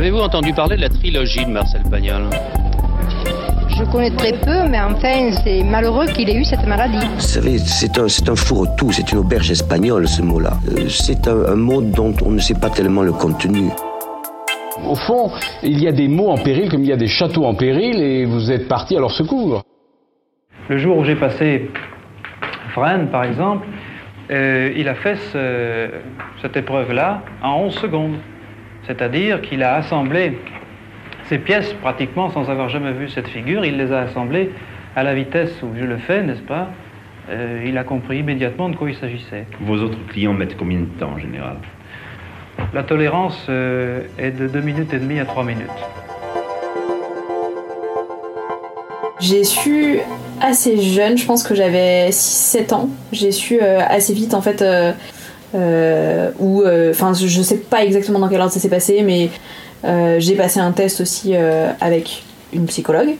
Avez-vous entendu parler de la trilogie de Marcel Pagnol? Je connais très peu, mais enfin, c'est malheureux qu'il ait eu cette maladie. Vous savez, c'est un, c'est un fourre-tout, c'est une auberge espagnole, ce mot-là. Euh, C'est un, un mot dont on ne sait pas tellement le contenu. Au fond, il y a des mots en péril comme il y a des châteaux en péril et vous êtes parti à leur secours. Le jour où j'ai passé Vrenne, par exemple, euh, il a fait ce- cette épreuve-là en 11 secondes. C'est-à-dire qu'il a assemblé ces pièces pratiquement sans avoir jamais vu cette figure. Il les a assemblées à la vitesse où je le fais, n'est-ce pas? Euh, Il a compris immédiatement de quoi il s'agissait. Vos autres clients mettent combien de temps en général? La tolérance euh, est de 2 minutes et demie à 3 minutes. J'ai su assez jeune, je pense que j'avais 6-7 ans. J'ai su euh, assez vite en fait, euh, où, euh, enfin je sais pas exactement dans quel ordre ça s'est passé, mais euh, j'ai passé un test aussi euh, avec une psychologue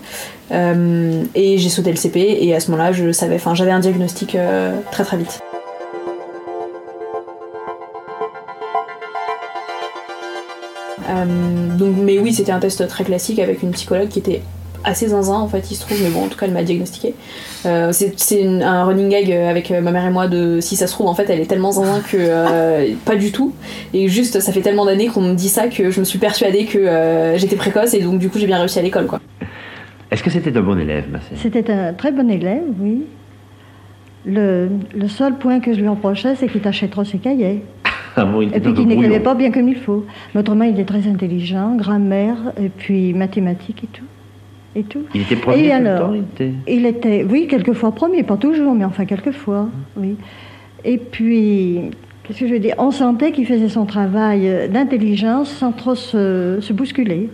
et j'ai sauté le CP et à ce moment-là je savais, enfin j'avais un diagnostic très très vite. Donc, mais oui, c'était un test très classique avec une psychologue qui était assez zinzin en fait, il se trouve, mais bon, en tout cas, elle m'a diagnostiqué. Euh, c'est un running gag avec euh, ma mère et moi de si ça se trouve, en fait, elle est tellement zinzin que euh, pas du tout. Et juste, ça fait tellement d'années qu'on me dit ça que je me suis persuadée que euh, j'étais précoce et donc du coup, j'ai bien réussi à l'école quoi. Est-ce que c'était un bon élève, Marcel C'était un très bon élève, oui. Le, le seul point que je lui reprochais, c'est qu'il tâchait trop ses cahiers. Ah bon, il Et puis qu'il n'écrivait pas bien comme il faut. Mais autrement, il est très intelligent, grammaire, et puis mathématiques et tout. Et tout. Il était premier Et tout le alors temps, il était- Il était, oui, quelquefois premier, pas toujours, mais enfin quelquefois, oui. Et puis, qu'est-ce que je veux dire? On sentait qu'il faisait son travail d'intelligence sans trop se, se bousculer.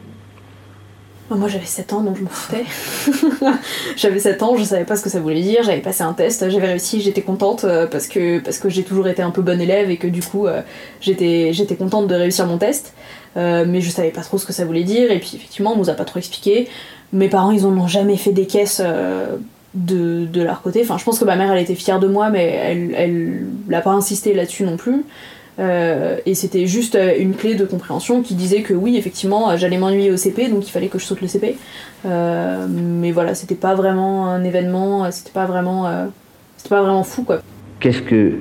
Moi j'avais 7 ans donc je m'en foutais. j'avais 7 ans, je savais pas ce que ça voulait dire, j'avais passé un test, j'avais réussi, j'étais contente euh, parce que, parce que j'ai toujours été un peu bonne élève et que du coup euh, j'étais, j'étais contente de réussir mon test. Euh, mais je savais pas trop ce que ça voulait dire et puis effectivement on nous a pas trop expliqué. Mes parents ils en ont jamais fait des caisses euh, de, de leur côté. Enfin je pense que ma mère elle était fière de moi mais elle, elle l'a pas insisté là-dessus non plus. Euh, et c'était juste euh, une clé de compréhension qui disait que oui, effectivement, j'allais m'ennuyer au CP, donc il fallait que je saute le CP. Mais voilà, c'était pas vraiment un événement, c'était pas vraiment, c'était pas vraiment fou quoi. Qu'est-ce que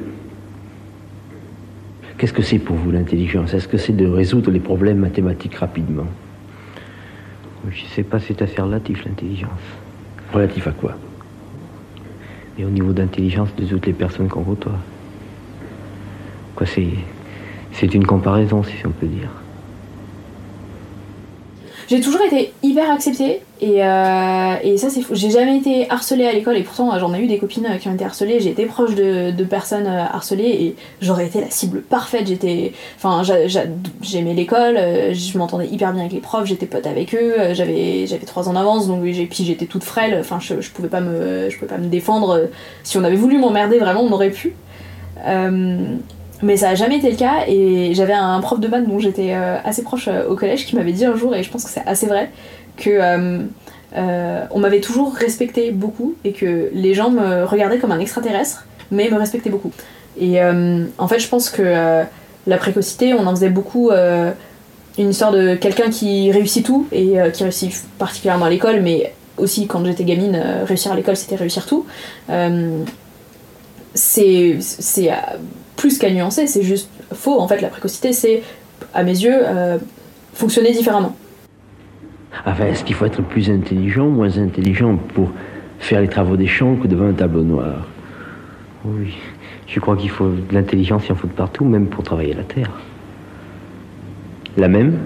qu'est-ce que c'est pour vous l'intelligence? Est-ce que c'est de résoudre les problèmes mathématiques rapidement? Je ne sais pas, c'est assez relatif l'intelligence. Relatif à quoi? Et au niveau d'intelligence de toutes les personnes qu'on côtoie. Quoi, c'est c'est une comparaison, si on peut dire. J'ai toujours été hyper acceptée et, euh, et ça c'est fou. J'ai jamais été harcelée à l'école et pourtant euh, j'en ai eu des copines euh, qui ont été harcelées. J'ai été proche de, de personnes harcelées et j'aurais été la cible parfaite. J'étais, enfin j'a- j'a- j'aimais l'école, je m'entendais hyper bien avec les profs, j'étais pote avec eux. J'avais j'avais trois ans d'avance donc j'ai puis j'étais toute frêle. Enfin je, je pouvais pas me je pouvais pas me défendre. Si on avait voulu m'emmerder vraiment on aurait pu. Mais ça a jamais été le cas et j'avais un prof de maths dont j'étais euh, assez proche euh, au collège qui m'avait dit un jour, et je pense que c'est assez vrai, que euh, on m'avait toujours respecté beaucoup et que les gens me regardaient comme un extraterrestre, mais me respectaient beaucoup. Et en fait, je pense que la précocité, on en faisait beaucoup une histoire de quelqu'un qui réussit tout et qui réussit particulièrement à l'école, mais aussi quand j'étais gamine, réussir à l'école c'était réussir tout. C'est plus qu'à nuancer, c'est juste faux. En fait, la précocité, c'est, à mes yeux, euh, fonctionner différemment. Enfin, est-ce qu'il faut être plus intelligent, moins intelligent pour faire les travaux des champs que devant un tableau noir? Oui, je crois qu'il faut de l'intelligence, il en faut de partout, même pour travailler la terre. La même?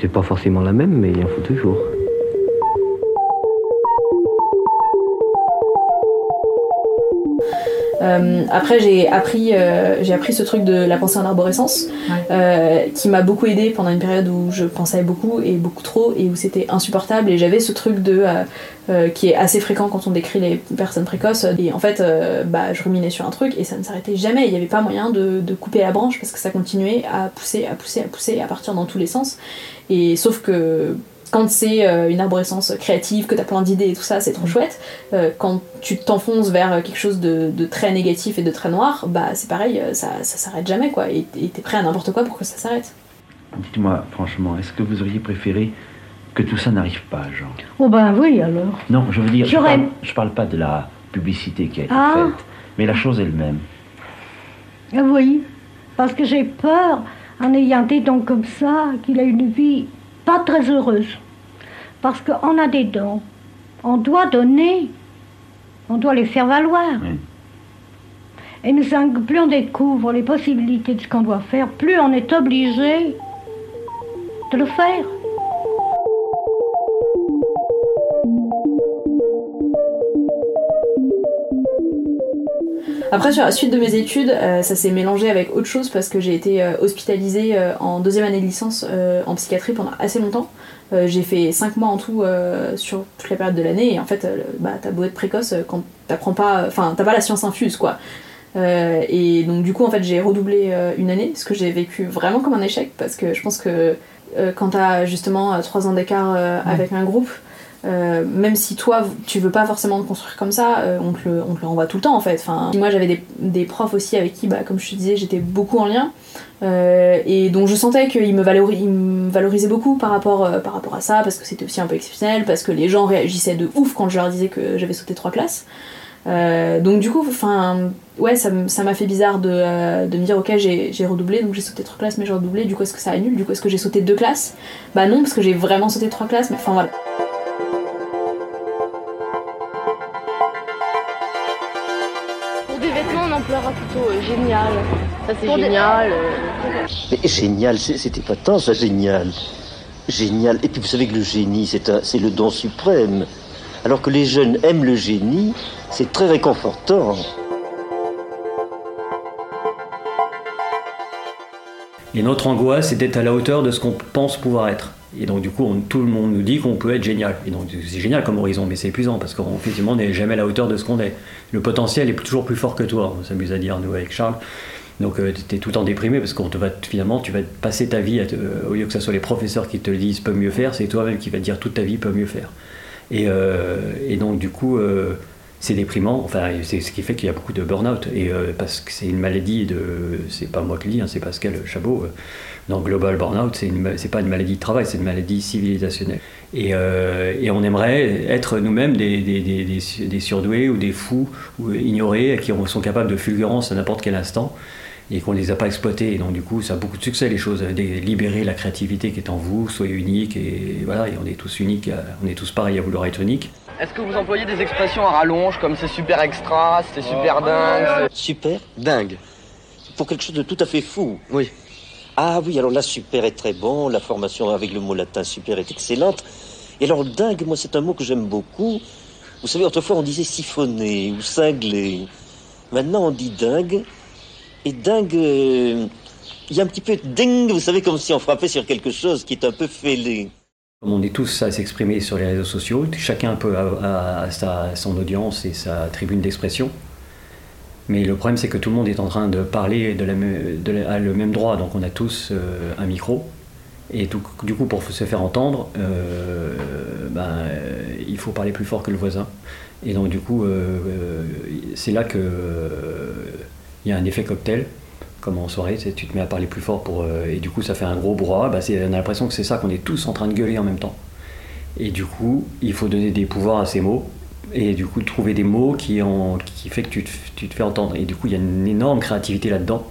C'est pas forcément la même, mais il en faut toujours. Euh, après, j'ai appris, euh, j'ai appris ce truc de la pensée en arborescence, euh, qui m'a beaucoup aidé pendant une période où je pensais beaucoup et beaucoup trop et où c'était insupportable. Et j'avais ce truc de qui est assez fréquent quand on décrit les personnes précoces. Et en fait, bah, je ruminais sur un truc et ça ne s'arrêtait jamais. Il n'y avait pas moyen de, de couper la branche parce que ça continuait à pousser, à pousser, à pousser, à partir dans tous les sens. Et sauf que quand c'est euh, une arborescence créative, que t'as plein d'idées et tout ça, c'est trop chouette. Euh, quand tu t'enfonces vers quelque chose de, de très négatif et de très noir, bah c'est pareil, euh, ça, ça s'arrête jamais quoi. Et t'es prêt à n'importe quoi pour que ça s'arrête. Dites-moi franchement, est-ce que vous auriez préféré que tout ça n'arrive pas, Jean Oh ben oui, alors. Non, je veux dire, je parle, je parle pas de la publicité qui a été Ah. faite, mais la chose elle-même. Ah Oui, parce que j'ai peur, en ayant des dons comme ça, qu'il ait une vie pas très heureuse. Parce qu'on a des dons, on doit donner, on doit les faire valoir. Oui. Et nous, plus on découvre les possibilités de ce qu'on doit faire, plus on est obligé de le faire. Après, sur la suite de mes études, euh, ça s'est mélangé avec autre chose parce que j'ai été euh, hospitalisée euh, en deuxième année de licence euh, en psychiatrie pendant assez longtemps. J'ai fait 5 mois en tout sur toute la période de l'année et en fait, bah, t'as beau être précoce quand t'apprends pas, enfin, t'as pas la science infuse quoi. Et donc, du coup, en fait, j'ai redoublé une année ce que j'ai vécu vraiment comme un échec parce que je pense que quand t'as justement 3 ans d'écart avec un groupe, euh, même si toi tu veux pas forcément te construire comme ça, euh, on, te le, on te le renvoie tout le temps en fait. Enfin, moi j'avais des, des profs aussi avec qui, bah, comme je te disais, j'étais beaucoup en lien. Euh, et donc je sentais qu'ils me, valori- me valorisaient beaucoup par rapport, euh, par rapport à ça, parce que c'était aussi un peu exceptionnel, parce que les gens réagissaient de ouf quand je leur disais que j'avais sauté trois classes. Euh, donc du coup, enfin, ouais, ça m'a fait bizarre de, euh, de me dire ok, j'ai redoublé, donc j'ai sauté trois classes, mais j'ai redoublé. Du coup, est-ce que ça annule? Du coup, est-ce que j'ai sauté deux classes? Bah non, parce que j'ai vraiment sauté trois classes. Mais enfin voilà. Vêtements, on emploiera plutôt euh, génial. Ça, c'est génial. euh. Mais génial, c'est- c'était pas tant ça, génial. Génial. Et puis vous savez que le génie, c'est un- c'est le don suprême. Alors que les jeunes aiment le génie, c'est très réconfortant. Et notre angoisse, d'être à la hauteur de ce qu'on pense pouvoir être. Et donc, du coup, tout le monde nous dit qu'on peut être génial. Et donc, c'est génial comme horizon, mais c'est épuisant parce qu'effectivement, on n'est jamais à la hauteur de ce qu'on est. Le potentiel est toujours plus fort que toi, on s'amuse à dire, nous, avec Charles. Donc, tu es tout le temps déprimé parce qu'on te va, finalement, tu vas passer ta vie, euh, au lieu que ce soit les professeurs qui te le disent, peut mieux faire, c'est toi-même qui vas te dire toute ta vie, peut mieux faire. Et, euh, donc, du coup, euh, c'est déprimant. Enfin, c'est ce qui fait qu'il y a beaucoup de burn-out. Et euh, parce que c'est une maladie de. C'est pas moi qui le dis, hein, c'est Pascal Chabot. euh, dans Global Burnout, c'est une c'est pas une maladie de travail, c'est une maladie civilisationnelle. Et, euh, on aimerait être nous-mêmes des, des, des- des su- des surdoués ou des fous ou ignorés qui ont- sont capables de fulgurance à n'importe quel instant et qu'on ne les a pas exploités. Et donc, du coup, ça a beaucoup de succès, les choses. Libérer la créativité qui est en vous, soyez unique. Et voilà, et on est tous uniques, à- on est tous pareils à vouloir être uniques. Est-ce que vous employez des expressions à rallonge comme c'est super extra, c'est super dingue Super Dingue. Pour quelque chose de tout à fait fou. Oui. Ah oui, alors là, super est très bon. La formation avec le mot latin super est excellente. Et alors, dingue, moi, c'est un mot que j'aime beaucoup. Vous savez, autrefois, on disait siphonner ou cingler. Maintenant, on dit dingue. Et dingue, euh, il y a un petit peu de ding, vous savez, comme si on frappait sur quelque chose qui est un peu fêlé. Comme on est tous à s'exprimer sur les réseaux sociaux, chacun peut avoir sa, son audience et sa tribune d'expression. Mais le problème, c'est que tout le monde est en train de parler à le même droit, donc on a tous euh, un micro. Et du coup, pour se faire entendre, euh, ben, il faut parler plus fort que le voisin. Et donc, du coup, c'est là que y a un effet cocktail, comme en soirée, tu te mets à parler plus fort euh, et du coup, ça fait un gros brouhaha. Bah, on a l'impression que c'est ça, qu'on est tous en train de gueuler en même temps. Et du coup, il faut donner des pouvoirs à ces mots, et du coup, trouver des mots qui, en, qui fait que tu te, fais entendre. Et du coup, il y a une énorme créativité là-dedans.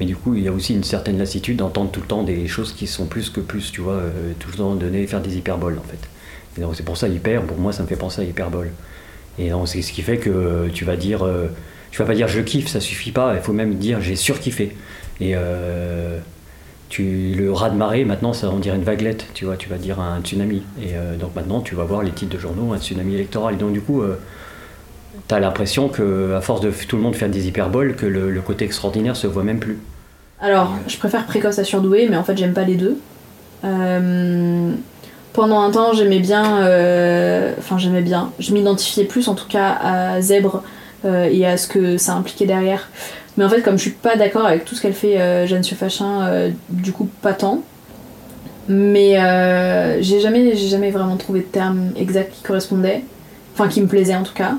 Mais du coup, il y a aussi une certaine lassitude d'entendre tout le temps des choses qui sont plus que plus, tu vois, euh, tout le temps donner, faire des hyperboles en fait. C'est pour ça hyper, pour moi ça me fait penser à hyperbole. Et c'est ce qui fait que euh, tu vas dire, tu vas pas dire je kiffe, ça suffit pas, il faut même dire j'ai surkiffé. Et euh, tu, le raz de marée, maintenant ça on dirait une vaguelette, tu vois, tu vas dire un tsunami. Et euh, donc maintenant tu vas voir les titres de journaux, un tsunami électoral. Et donc du coup, tu as l'impression que à force de tout le monde faire des hyperboles, que le, le côté extraordinaire se voit même plus. Alors, je préfère précoce à surdoué, mais en fait, j'aime pas les deux. Euh, pendant un temps, j'aimais bien. euh, Enfin, j'aimais bien. Je m'identifiais plus, en tout cas, à Zèbre euh, et à ce que ça impliquait derrière. Mais en fait, comme je suis pas d'accord avec tout ce qu'elle fait, euh, Jeanne Suffachin, euh, du coup, pas tant. Mais euh, j'ai jamais, jamais vraiment trouvé de terme exact qui correspondait. Enfin, qui me plaisait en tout cas.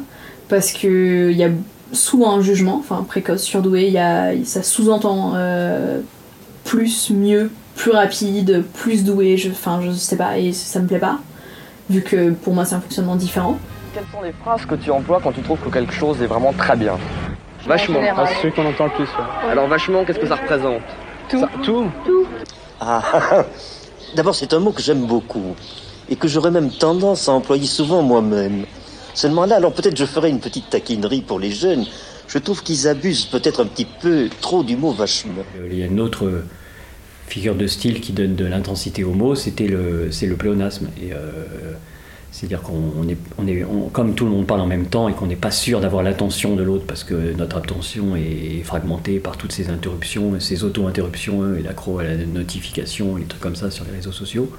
Parce que il y a souvent un jugement, enfin précoce, surdoué, y a, ça sous-entend euh, plus, mieux, plus rapide, plus doué, je, enfin je sais pas, et ça me plaît pas, vu que pour moi c'est un fonctionnement différent. Quelles sont les phrases que tu emploies quand tu trouves que quelque chose est vraiment très bien Vachement. Ah, c'est celui qu'on entend le plus. Alors vachement, qu'est-ce que ça représente Tout. Ça- tout Tout. Ah, d'abord, c'est un mot que j'aime beaucoup et que j'aurais même tendance à employer souvent moi-même. Seulement là, alors peut-être je ferai une petite taquinerie pour les jeunes. Je trouve qu'ils abusent peut-être un petit peu trop du mot vachement. Euh, Il y a une autre euh, figure de style qui donne de l'intensité au mot, c'était le, c'est le pléonasme. Et, euh, c'est-à-dire qu'on on est, on est comme tout le monde parle en même temps et qu'on n'est pas sûr d'avoir l'attention de l'autre parce que notre attention est fragmentée par toutes ces interruptions, ces auto-interruptions et l'accro à la notification, les trucs comme ça sur les réseaux sociaux.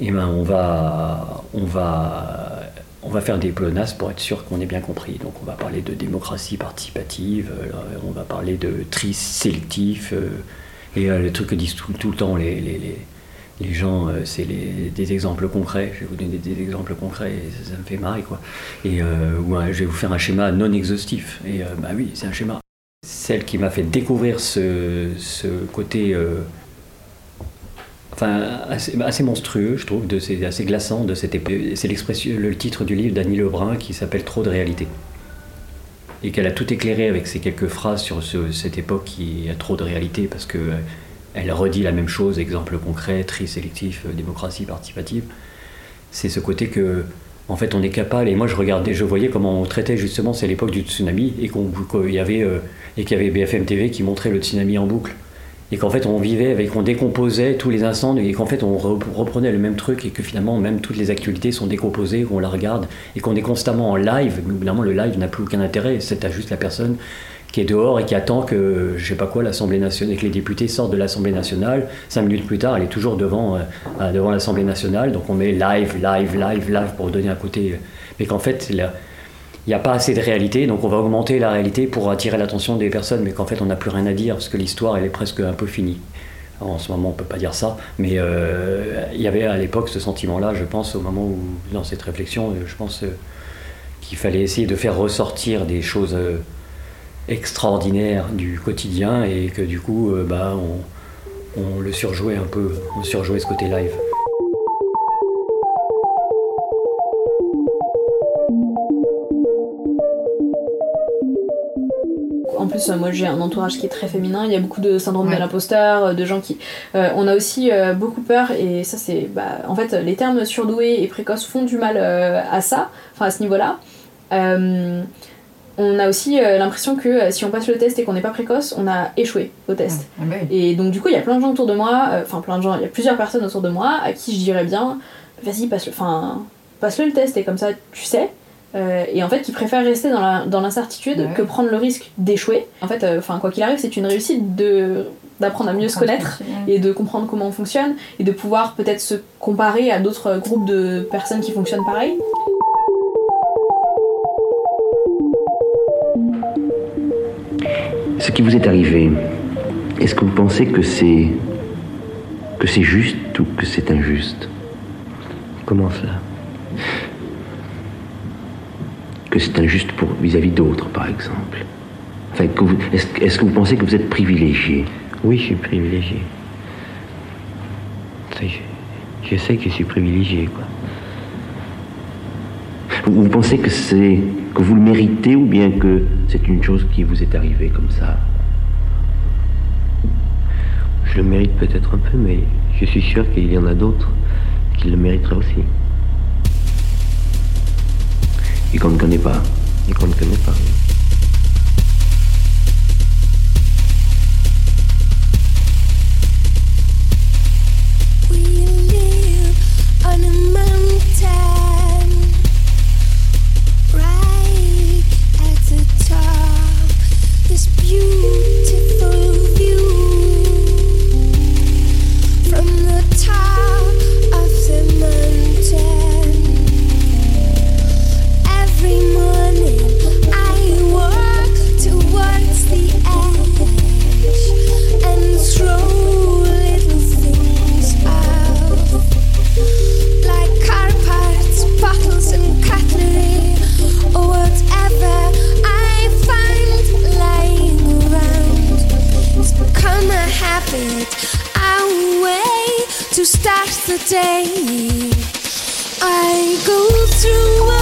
Et ben on va, on va, on va faire des pléonasmes pour être sûr qu'on ait bien compris. Donc on va parler de démocratie participative, euh, on va parler de tri sélectif, euh, et euh, le truc que disent tout, le temps les, les, les, les gens, euh, c'est des exemples concrets. Je vais vous donner des, exemples concrets, et ça, me fait marrer quoi. Et euh, je vais vous faire un schéma non exhaustif. Et euh, bah oui, c'est un schéma. Celle qui m'a fait découvrir ce, côté enfin, assez, assez monstrueux, je trouve, de ces, assez glaçant de cette épée. C'est l'expression, le titre du livre d'Annie Lebrun qui s'appelle Trop de réalité. Et qu'elle a tout éclairé avec ces quelques phrases sur ce- cette époque qui a trop de réalité parce que elle redit la même chose, exemple concret, tri sélectif, euh, démocratie participative. C'est ce côté que, en fait, on est capable. Et moi, je regardais, je voyais comment on traitait justement, c'est l'époque du tsunami et qu'on qu'il y avait euh, qu'il y avait BFM TV qui montrait le tsunami en boucle et qu'en fait on vivait avec, on décomposait tous les instants et qu'en fait on re- reprenait le même truc et que finalement même toutes les actualités sont décomposées, qu'on la regarde et qu'on est constamment en live. Mais évidemment le live n'a plus aucun intérêt, c'est à juste la personne qui est dehors et qui attend que, je sais pas quoi, l'Assemblée nationale, que les députés sortent de l'Assemblée nationale. Cinq minutes plus tard, elle est toujours devant, euh, euh, devant l'Assemblée nationale. Donc on met live, live, live, live pour donner un côté. euh, Mais qu'en fait, il n'y a pas assez de réalité, donc on va augmenter la réalité pour attirer l'attention des personnes, mais qu'en fait on n'a plus rien à dire parce que l'histoire elle est presque un peu finie. En ce moment on peut pas dire ça, mais il y avait à l'époque ce sentiment-là, je pense, au moment où, dans cette réflexion, je pense qu'il fallait essayer de faire ressortir des choses extraordinaires du quotidien et que du coup, euh, bah, on, on le surjouait un peu, on surjouait ce côté live. En plus, euh, moi j'ai un entourage qui est très féminin, il y a beaucoup de syndrome Ouais. de l'imposteur, euh, de gens qui. euh, on a aussi euh, beaucoup peur, et ça c'est. Bah, en fait, les termes surdoué et précoce font du mal euh, à ça, enfin à ce niveau-là. Euh, on a aussi euh, l'impression que euh, si on passe le test et qu'on n'est pas précoce, on a échoué au test. Ah bah oui. Et donc du coup, il y a plein de gens autour de moi, euh, enfin plein de gens, il y a plusieurs personnes autour de moi à qui je dirais bien, vas-y, passe-le, enfin, passe-le le test et comme ça, tu sais. Et en fait, qui préfèrent rester dans l'incertitude Ouais. que prendre le risque d'échouer. En fait, enfin quoi qu'il arrive, c'est une réussite de d'apprendre à mieux se connaître et de comprendre comment on fonctionne et de pouvoir peut-être se comparer à d'autres groupes de personnes qui fonctionnent pareil. Ce qui vous est arrivé, est-ce que vous pensez que c'est que c'est juste ou que c'est injuste? Comment cela Que c'est injuste pour vis-à-vis d'autres, par exemple. Enfin, est-ce, que vous pensez que vous êtes privilégié? Oui, je suis privilégié. Je sais que je suis privilégié, quoi. Vous, pensez que c'est que vous le méritez ou bien que c'est une chose qui vous est arrivée comme ça? Je le mérite peut-être un peu, mais je suis sûr qu'il y en a d'autres qui le mériteraient aussi. Et qu'on ne connaît pas. Et qu'on ne connaît pas. The day. I go through